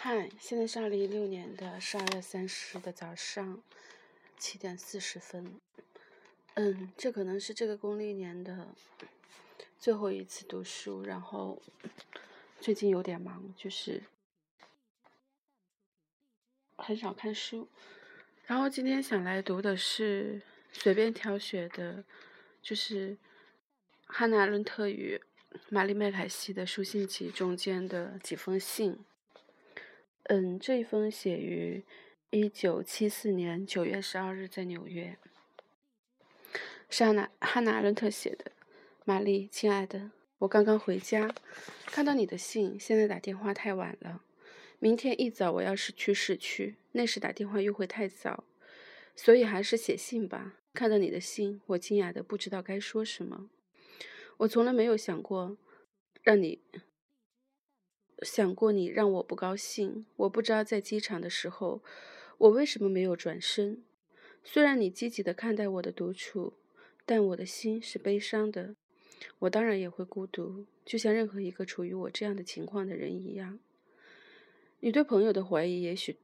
嗨，现在是二零一六年的十二月三十日的早上七点四十分。嗯，这可能是这个公历年的最后一次读书，然后最近有点忙，就是很少看书。然后今天想来读的是随便挑选的，就是汉娜·伦特与玛丽·麦凯西的书信集中间的几封信。嗯，这封写于一九七四年九月十二日，在纽约。是汉娜汉娜伦特写的。玛丽，亲爱的，我刚刚回家，看到你的信。现在打电话太晚了，明天一早我要是去市区，那时打电话又会太早，所以还是写信吧。看到你的信，我惊讶的不知道该说什么。我从来没有想过让你。想过你让我不高兴，我不知道在机场的时候，我为什么没有转身。虽然你积极的看待我的独处，但我的心是悲伤的。我当然也会孤独，就像任何一个处于我这样的情况的人一样。你对朋友的怀疑也许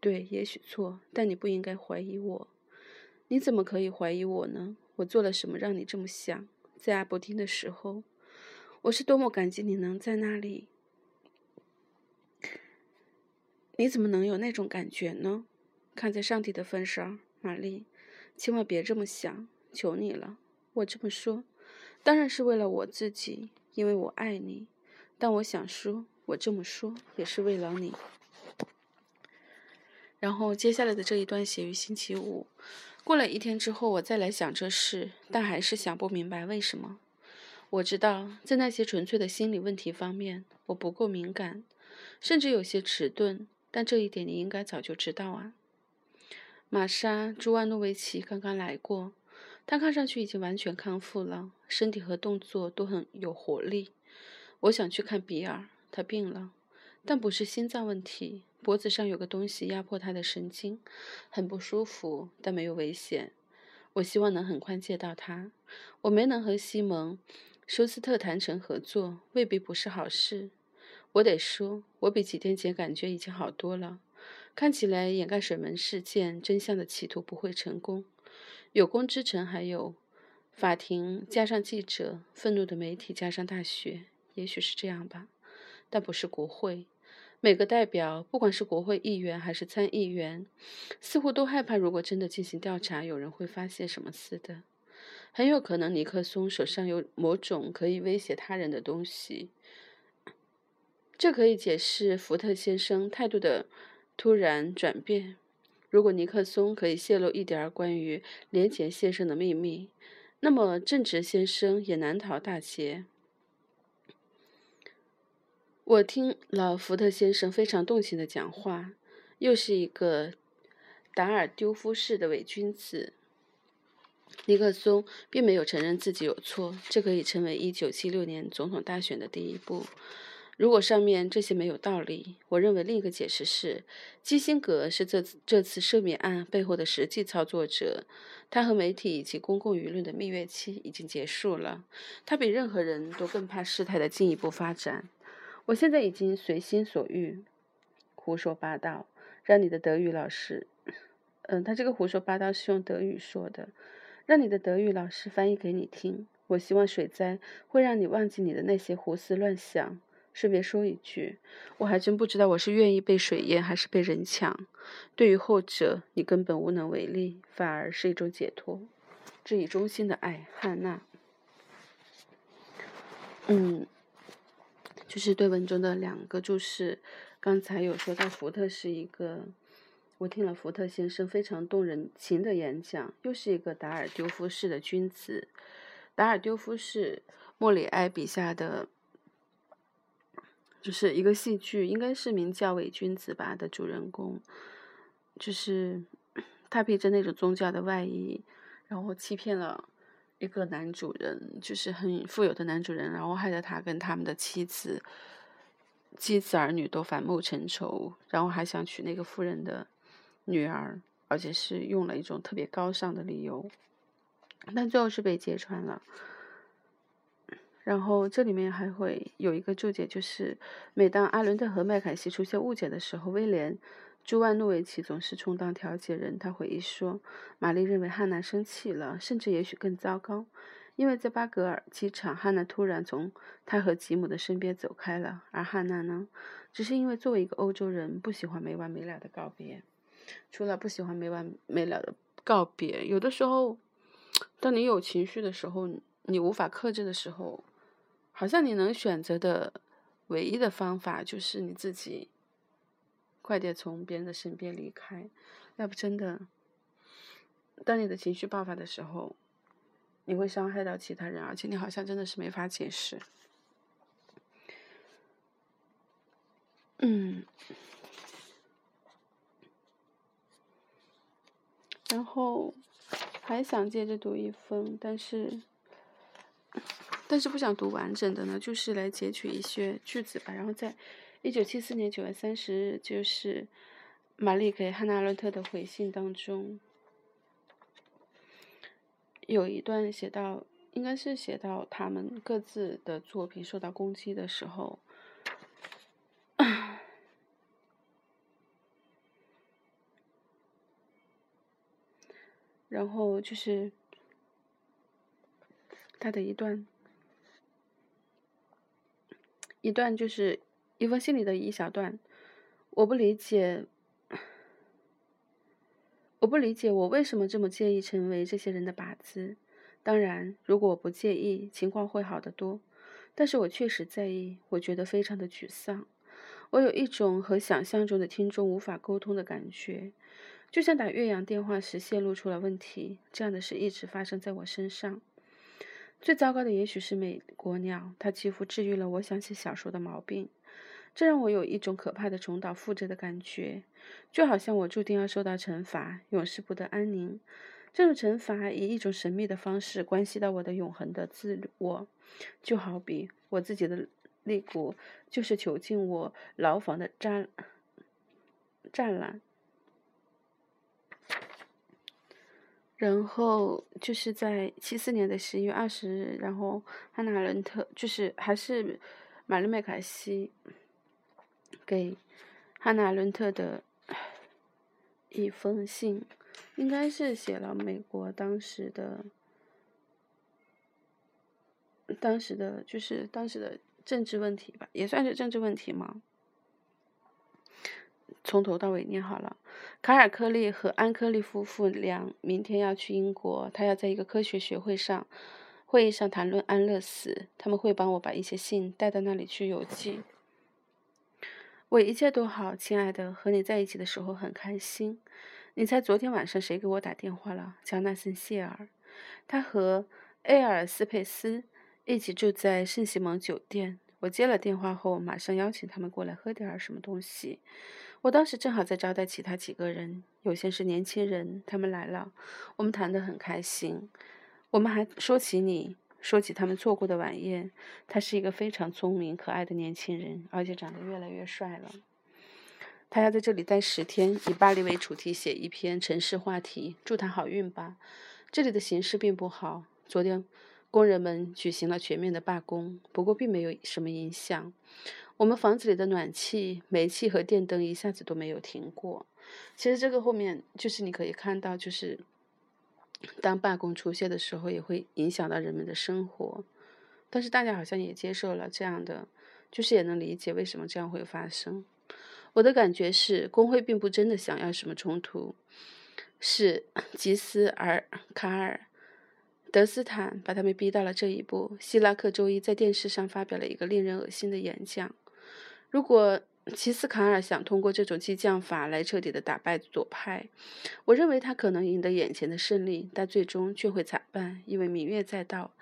对，也许错，但你不应该怀疑我。你怎么可以怀疑我呢？我做了什么让你这么想？在阿伯丁的时候，我是多么感激你能在那里。你怎么能有那种感觉呢？看在上帝的份上，玛丽，千万别这么想，求你了。我这么说，当然是为了我自己，因为我爱你。但我想说，我这么说也是为了你。然后接下来的这一段写于星期五。过了一天之后，我再来想这事，但还是想不明白为什么。我知道，在那些纯粹的心理问题方面，我不够敏感，甚至有些迟钝。但这一点你应该早就知道啊。玛莎·朱万诺维奇刚刚来过，她看上去已经完全康复了，身体和动作都很有活力。我想去看比尔，他病了，但不是心脏问题，脖子上有个东西压迫他的神经，很不舒服，但没有危险。我希望能很快见到他。我没能和西蒙·舒斯特谈成合作，未必不是好事。我得说，我比几天前感觉已经好多了。看起来掩盖水门事件真相的企图不会成功。有功之臣还有法庭加上记者，愤怒的媒体加上大学，也许是这样吧，但不是国会。每个代表，不管是国会议员还是参议员，似乎都害怕，如果真的进行调查，有人会发现什么似的。很有可能尼克松手上有某种可以威胁他人的东西。这可以解释福特先生态度的突然转变。如果尼克松可以泄露一点儿关于连前先生的秘密，那么正直先生也难逃大劫。我听了福特先生非常动情的讲话，又是一个达尔丢夫式的伪君子。尼克松并没有承认自己有错，这可以成为1976年总统大选的第一步。如果上面这些没有道理，我认为另一个解释是，基辛格是这次这次赦免案背后的实际操作者。他和媒体以及公共舆论的蜜月期已经结束了。他比任何人都更怕事态的进一步发展。我现在已经随心所欲，胡说八道，让你的德语老师，嗯，他这个胡说八道是用德语说的，让你的德语老师翻译给你听。我希望水灾会让你忘记你的那些胡思乱想。顺便说一句，我还真不知道我是愿意被水淹还是被人抢。对于后者，你根本无能为力，反而是一种解脱。致以衷心的爱，汉娜。嗯，就是对文中的两个注释。刚才有说到福特是一个，我听了福特先生非常动人情的演讲，又是一个达尔丢夫式的君子。达尔丢夫是莫里埃笔下的。就是一个戏剧，应该是名叫《伪君子》吧的主人公，就是他披着那种宗教的外衣，然后欺骗了一个男主人，就是很富有的男主人，然后害得他跟他们的妻子、妻子儿女都反目成仇，然后还想娶那个富人的女儿，而且是用了一种特别高尚的理由，但最后是被揭穿了。然后这里面还会有一个注解，就是每当阿伦特和麦凯西出现误解的时候，威廉·朱万诺维奇总是充当调解人。他回忆说，玛丽认为汉娜生气了，甚至也许更糟糕，因为在巴格尔机场，汉娜突然从他和吉姆的身边走开了，而汉娜呢，只是因为作为一个欧洲人，不喜欢没完没了的告别。除了不喜欢没完没了的告别，有的时候，当你有情绪的时候，你无法克制的时候。好像你能选择的唯一的方法就是你自己快点从别人的身边离开，要不真的，当你的情绪爆发的时候，你会伤害到其他人，而且你好像真的是没法解释。嗯，然后还想接着读一封，但是。但是不想读完整的呢，就是来截取一些句子吧。然后在一九七四年九月三十日，就是玛丽给汉娜·阿伦特的回信当中，有一段写到，应该是写到他们各自的作品受到攻击的时候，然后就是他的一段。一段就是一封信里的一小段，我不理解，我不理解我为什么这么介意成为这些人的靶子。当然，如果我不介意，情况会好得多。但是我确实在意，我觉得非常的沮丧。我有一种和想象中的听众无法沟通的感觉，就像打岳阳电话时泄露出了问题。这样的事一直发生在我身上。最糟糕的也许是美国鸟，它几乎治愈了我想写小说的毛病。这让我有一种可怕的重蹈覆辙的感觉，就好像我注定要受到惩罚，永世不得安宁。这种惩罚以一种神秘的方式关系到我的永恒的自我，就好比我自己的肋骨就是囚禁我牢房的栅栅栏。然后就是在七四年的十一月二十日，然后汉娜·伦特就是还是玛丽·麦凯西给汉娜·伦特的一封信，应该是写了美国当时的当时的就是当时的政治问题吧，也算是政治问题嘛。从头到尾念好了。卡尔克利和安克利夫妇俩明天要去英国，他要在一个科学学会上会议上谈论安乐死。他们会帮我把一些信带到那里去邮寄。我一切都好，亲爱的，和你在一起的时候很开心。你猜昨天晚上谁给我打电话了？乔纳森·谢尔。他和埃尔斯佩斯一起住在圣西蒙酒店。我接了电话后，马上邀请他们过来喝点什么东西。我当时正好在招待其他几个人，有些是年轻人，他们来了，我们谈得很开心。我们还说起你，说起他们做过的晚宴。他是一个非常聪明、可爱的年轻人，而且长得越来越帅了。他要在这里待十天，以巴黎为主题写一篇城市话题。祝他好运吧。这里的形势并不好，昨天工人们举行了全面的罢工，不过并没有什么影响。我们房子里的暖气、煤气和电灯一下子都没有停过。其实这个后面就是你可以看到，就是当罢工出现的时候，也会影响到人们的生活。但是大家好像也接受了这样的，就是也能理解为什么这样会发生。我的感觉是，工会并不真的想要什么冲突，是吉斯尔卡尔。德斯坦把他们逼到了这一步。希拉克周一在电视上发表了一个令人恶心的演讲。如果齐斯卡尔想通过这种激将法来彻底的打败左派，我认为他可能赢得眼前的胜利，但最终却会惨败，因为明月在道。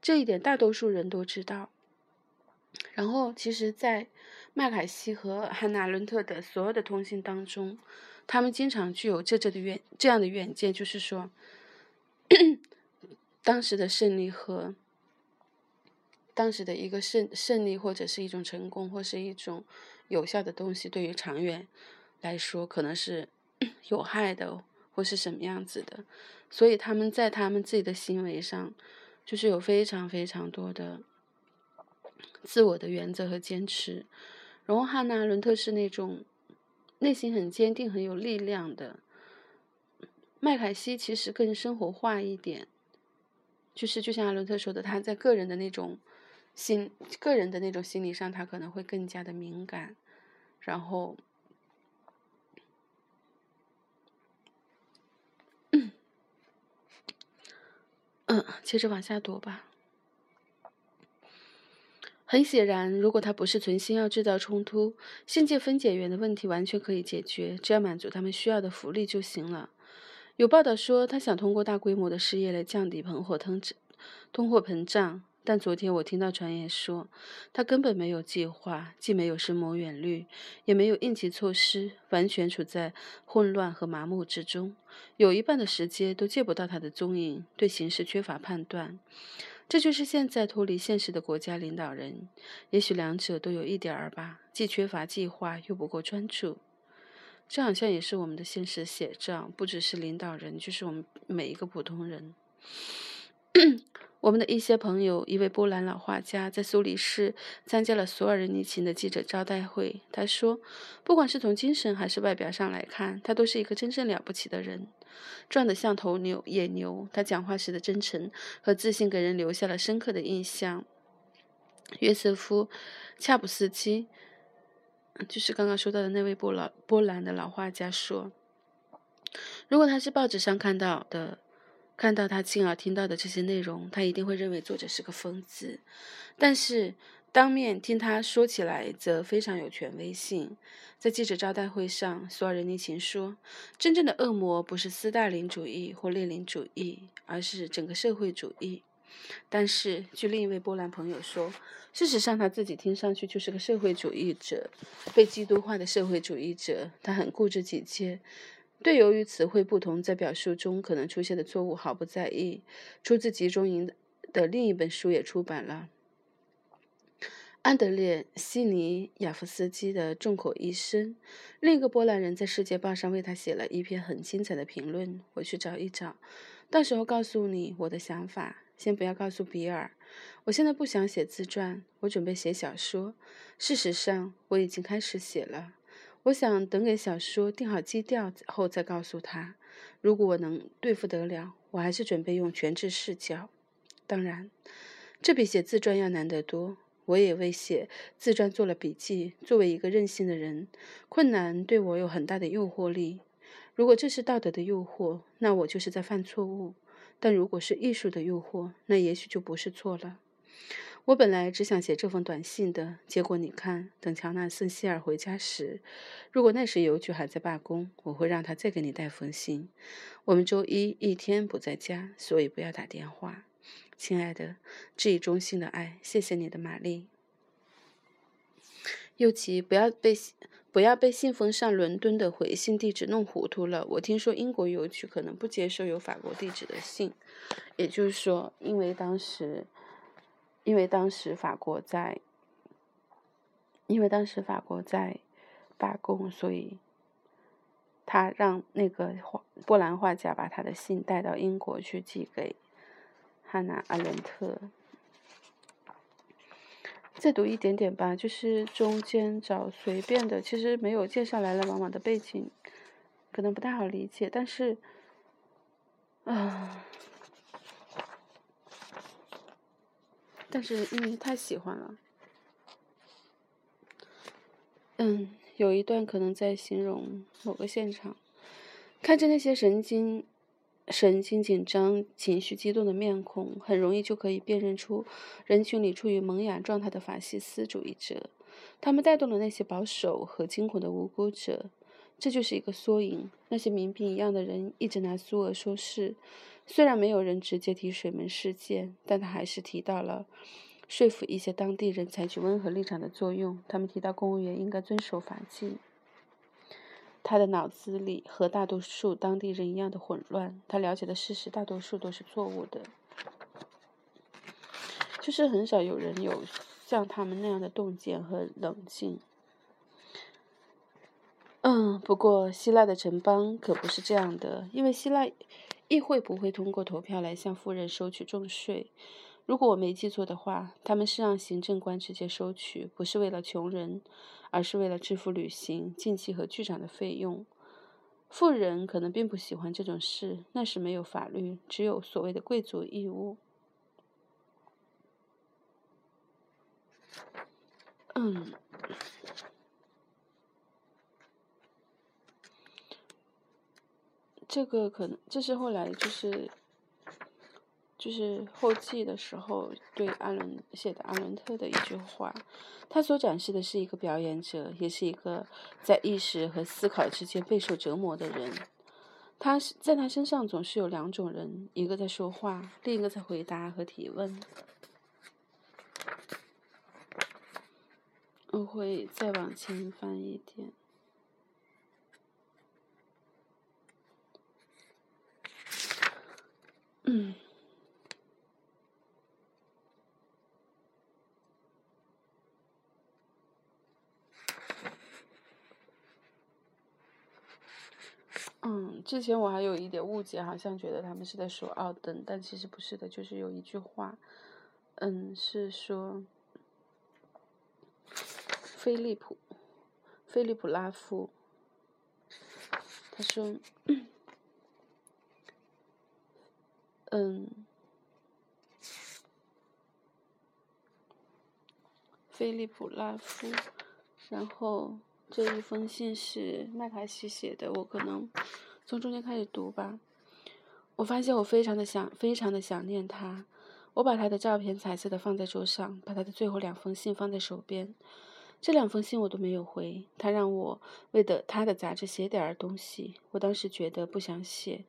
这一点大多数人都知道。然后，其实，在麦凯西和汉娜·伦特的所有的通信当中，他们经常具有这这的远这样的远见，就是说，当时的胜利和。当时的一个胜胜利，或者是一种成功，或是一种有效的东西，对于长远来说，可能是 有害的，或是什么样子的。所以他们在他们自己的行为上，就是有非常非常多的自我的原则和坚持。然后汉娜·伦特是那种内心很坚定、很有力量的。麦凯西其实更生活化一点，就是就像阿伦特说的，他在个人的那种心、个人的那种心理上，他可能会更加的敏感。然后，嗯，接着往下读吧。很显然，如果他不是存心要制造冲突，信界分解员的问题完全可以解决，只要满足他们需要的福利就行了。有报道说，他想通过大规模的失业来降低通货通，通货膨胀。但昨天我听到传言说，他根本没有计划，既没有深谋远虑，也没有应急措施，完全处在混乱和麻木之中。有一半的时间都见不到他的踪影，对形势缺乏判断。这就是现在脱离现实的国家领导人，也许两者都有一点儿吧，既缺乏计划，又不够专注。这好像也是我们的现实写照，不只是领导人，就是我们每一个普通人。我们的一些朋友，一位波兰老画家，在苏黎世参加了索尔仁尼琴的记者招待会。他说，不管是从精神还是外表上来看，他都是一个真正了不起的人，壮得像头牛野牛。他讲话时的真诚和自信给人留下了深刻的印象。约瑟夫·恰普斯基，就是刚刚说到的那位波老波兰的老画家说，如果他是报纸上看到的。看到他亲耳听到的这些内容，他一定会认为作者是个疯子。但是当面听他说起来，则非常有权威性。在记者招待会上，索尔仁尼琴说：“真正的恶魔不是斯大林主义或列宁主义，而是整个社会主义。”但是，据另一位波兰朋友说，事实上他自己听上去就是个社会主义者，被基督化的社会主义者。他很固执己见。对由于词汇不同，在表述中可能出现的错误毫不在意。出自集中营的另一本书也出版了。安德烈·西尼亚夫斯基的众口一声，另一个波兰人在《世界报》上为他写了一篇很精彩的评论。我去找一找，到时候告诉你我的想法。先不要告诉比尔，我现在不想写自传，我准备写小说。事实上，我已经开始写了。我想等给小说定好基调后再告诉他。如果我能对付得了，我还是准备用全知视角。当然，这比写自传要难得多。我也为写自传做了笔记。作为一个任性的人，困难对我有很大的诱惑力。如果这是道德的诱惑，那我就是在犯错误；但如果是艺术的诱惑，那也许就不是错了。我本来只想写这封短信的，结果你看，等乔纳森·希尔回家时，如果那时邮局还在罢工，我会让他再给你带封信。我们周一一天不在家，所以不要打电话，亲爱的，致以衷心的爱，谢谢你的玛丽。尤其不要被不要被信封上伦敦的回信地址弄糊涂了。我听说英国邮局可能不接受有法国地址的信，也就是说，因为当时。因为当时法国在，因为当时法国在罢工，所以他让那个画波兰画家把他的信带到英国去寄给汉娜·阿伦特。再读一点点吧，就是中间找随便的，其实没有介绍来来往往的背景，可能不太好理解，但是，啊。但是因为太喜欢了，嗯，有一段可能在形容某个现场，看着那些神经、神经紧张、情绪激动的面孔，很容易就可以辨认出人群里处于萌芽状态的法西斯主义者，他们带动了那些保守和惊恐的无辜者。这就是一个缩影。那些民兵一样的人一直拿苏俄说事，虽然没有人直接提水门事件，但他还是提到了说服一些当地人采取温和立场的作用。他们提到公务员应该遵守法纪。他的脑子里和大多数当地人一样的混乱。他了解的事实大多数都是错误的，就是很少有人有像他们那样的洞见和冷静。嗯，不过希腊的城邦可不是这样的，因为希腊议会不会通过投票来向富人收取重税。如果我没记错的话，他们是让行政官直接收取，不是为了穷人，而是为了支付旅行、竞技和剧场的费用。富人可能并不喜欢这种事，那时没有法律，只有所谓的贵族义务。嗯，这个可能这是后来就是。就是后记的时候对阿伦写的阿伦特的一句话，他所展示的是一个表演者，也是一个在意识和思考之间备受折磨的人。他是在他身上总是有两种人，一个在说话，另一个在回答和提问。我会再往前翻一点。嗯。之前我还有一点误解，好像觉得他们是在说奥登，但其实不是的，就是有一句话，嗯，是说菲利普，菲利普拉夫，他说，嗯，菲利普拉夫，然后。这一封信是麦卡锡写的，我可能从中间开始读吧。我发现我非常的想，非常的想念他。我把他的照片彩色的放在桌上，把他的最后两封信放在手边。这两封信我都没有回。他让我为的他的杂志写点儿东西，我当时觉得不想写。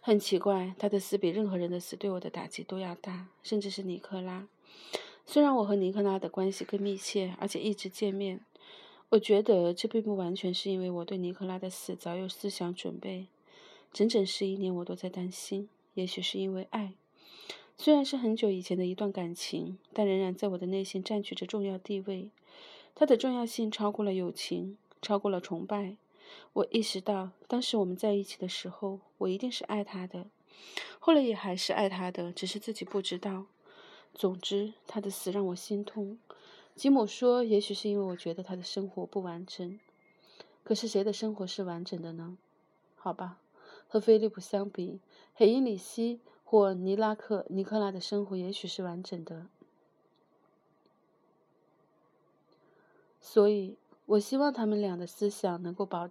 很奇怪，他的死比任何人的死对我的打击都要大，甚至是尼克拉。虽然我和尼克拉的关系更密切，而且一直见面。我觉得这并不完全是因为我对尼克拉的死早有思想准备，整整十一年我都在担心，也许是因为爱，虽然是很久以前的一段感情，但仍然在我的内心占据着重要地位。它的重要性超过了友情，超过了崇拜。我意识到，当时我们在一起的时候，我一定是爱他的，后来也还是爱他的，只是自己不知道。总之，他的死让我心痛。吉姆说：“也许是因为我觉得他的生活不完整。可是谁的生活是完整的呢？好吧，和菲利普相比，黑因里希或尼拉克尼克拉的生活也许是完整的。所以，我希望他们俩的思想能够保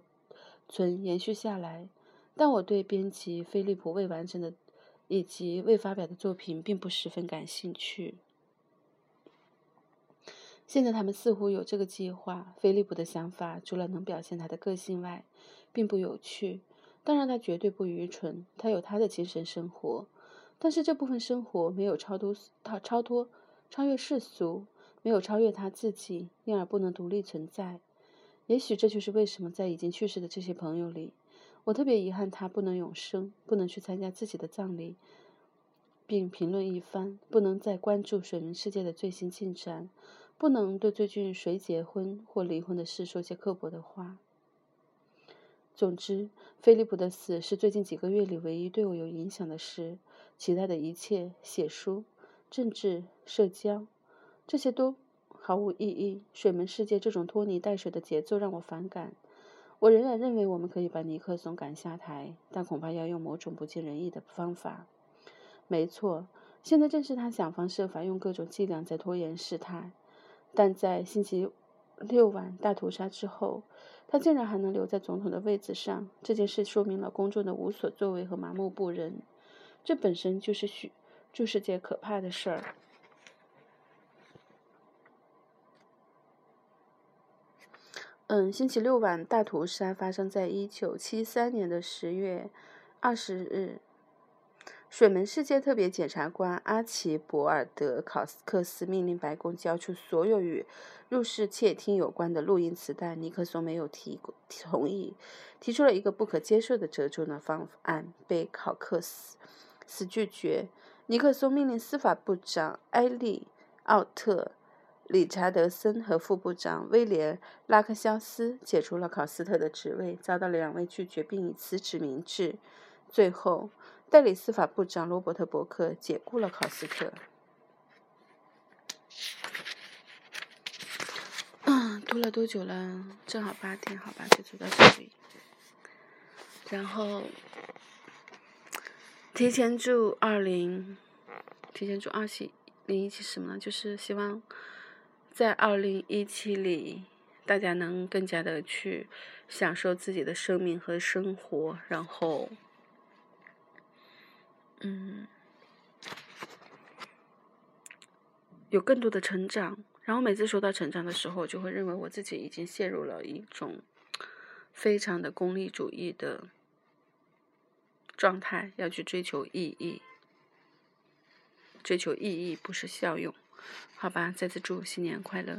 存延续下来。但我对编辑菲利普未完成的以及未发表的作品并不十分感兴趣。”现在他们似乎有这个计划。菲利普的想法除了能表现他的个性外，并不有趣。当然，他绝对不愚蠢。他有他的精神生活，但是这部分生活没有超脱他超脱超越世俗，没有超越他自己，因而不能独立存在。也许这就是为什么在已经去世的这些朋友里，我特别遗憾他不能永生，不能去参加自己的葬礼，并评论一番，不能再关注水门世界的最新进展。不能对最近谁结婚或离婚的事说些刻薄的话。总之，菲利普的死是最近几个月里唯一对我有影响的事。其他的一切，写书、政治、社交，这些都毫无意义。水门世界这种拖泥带水的节奏让我反感。我仍然认为我们可以把尼克松赶下台，但恐怕要用某种不尽人意的方法。没错，现在正是他想方设法用各种伎俩在拖延事态。但在星期六晚大屠杀之后，他竟然还能留在总统的位子上。这件事说明了公众的无所作为和麻木不仁，这本身就是许就是件可怕的事儿。嗯，星期六晚大屠杀发生在一九七三年的十月二十日。水门世界特别检察官阿奇·博尔德考斯克斯命令白宫交出所有与入室窃听有关的录音磁带。尼克松没有提同意，提出了一个不可接受的折中的方案，被考克斯斯拒绝。尼克松命令司法部长埃利奥特·理查德森和副部长威廉·拉克肖斯解除了考斯特的职位，遭到了两位拒绝，并以辞职明志。最后，代理司法部长罗伯特·伯克解雇了考斯特。嗯，读了多久了？正好八天，好吧，就住到这里。然后，提前祝二零，提前祝二七零一七什么呢？就是希望。在二零一七里，大家能更加的去享受自己的生命和生活，然后，嗯。有更多的成长，然后每次说到成长的时候，我就会认为我自己已经陷入了一种非常的功利主义的状态，要去追求意义，追求意义不是效用，好吧？再次祝新年快乐。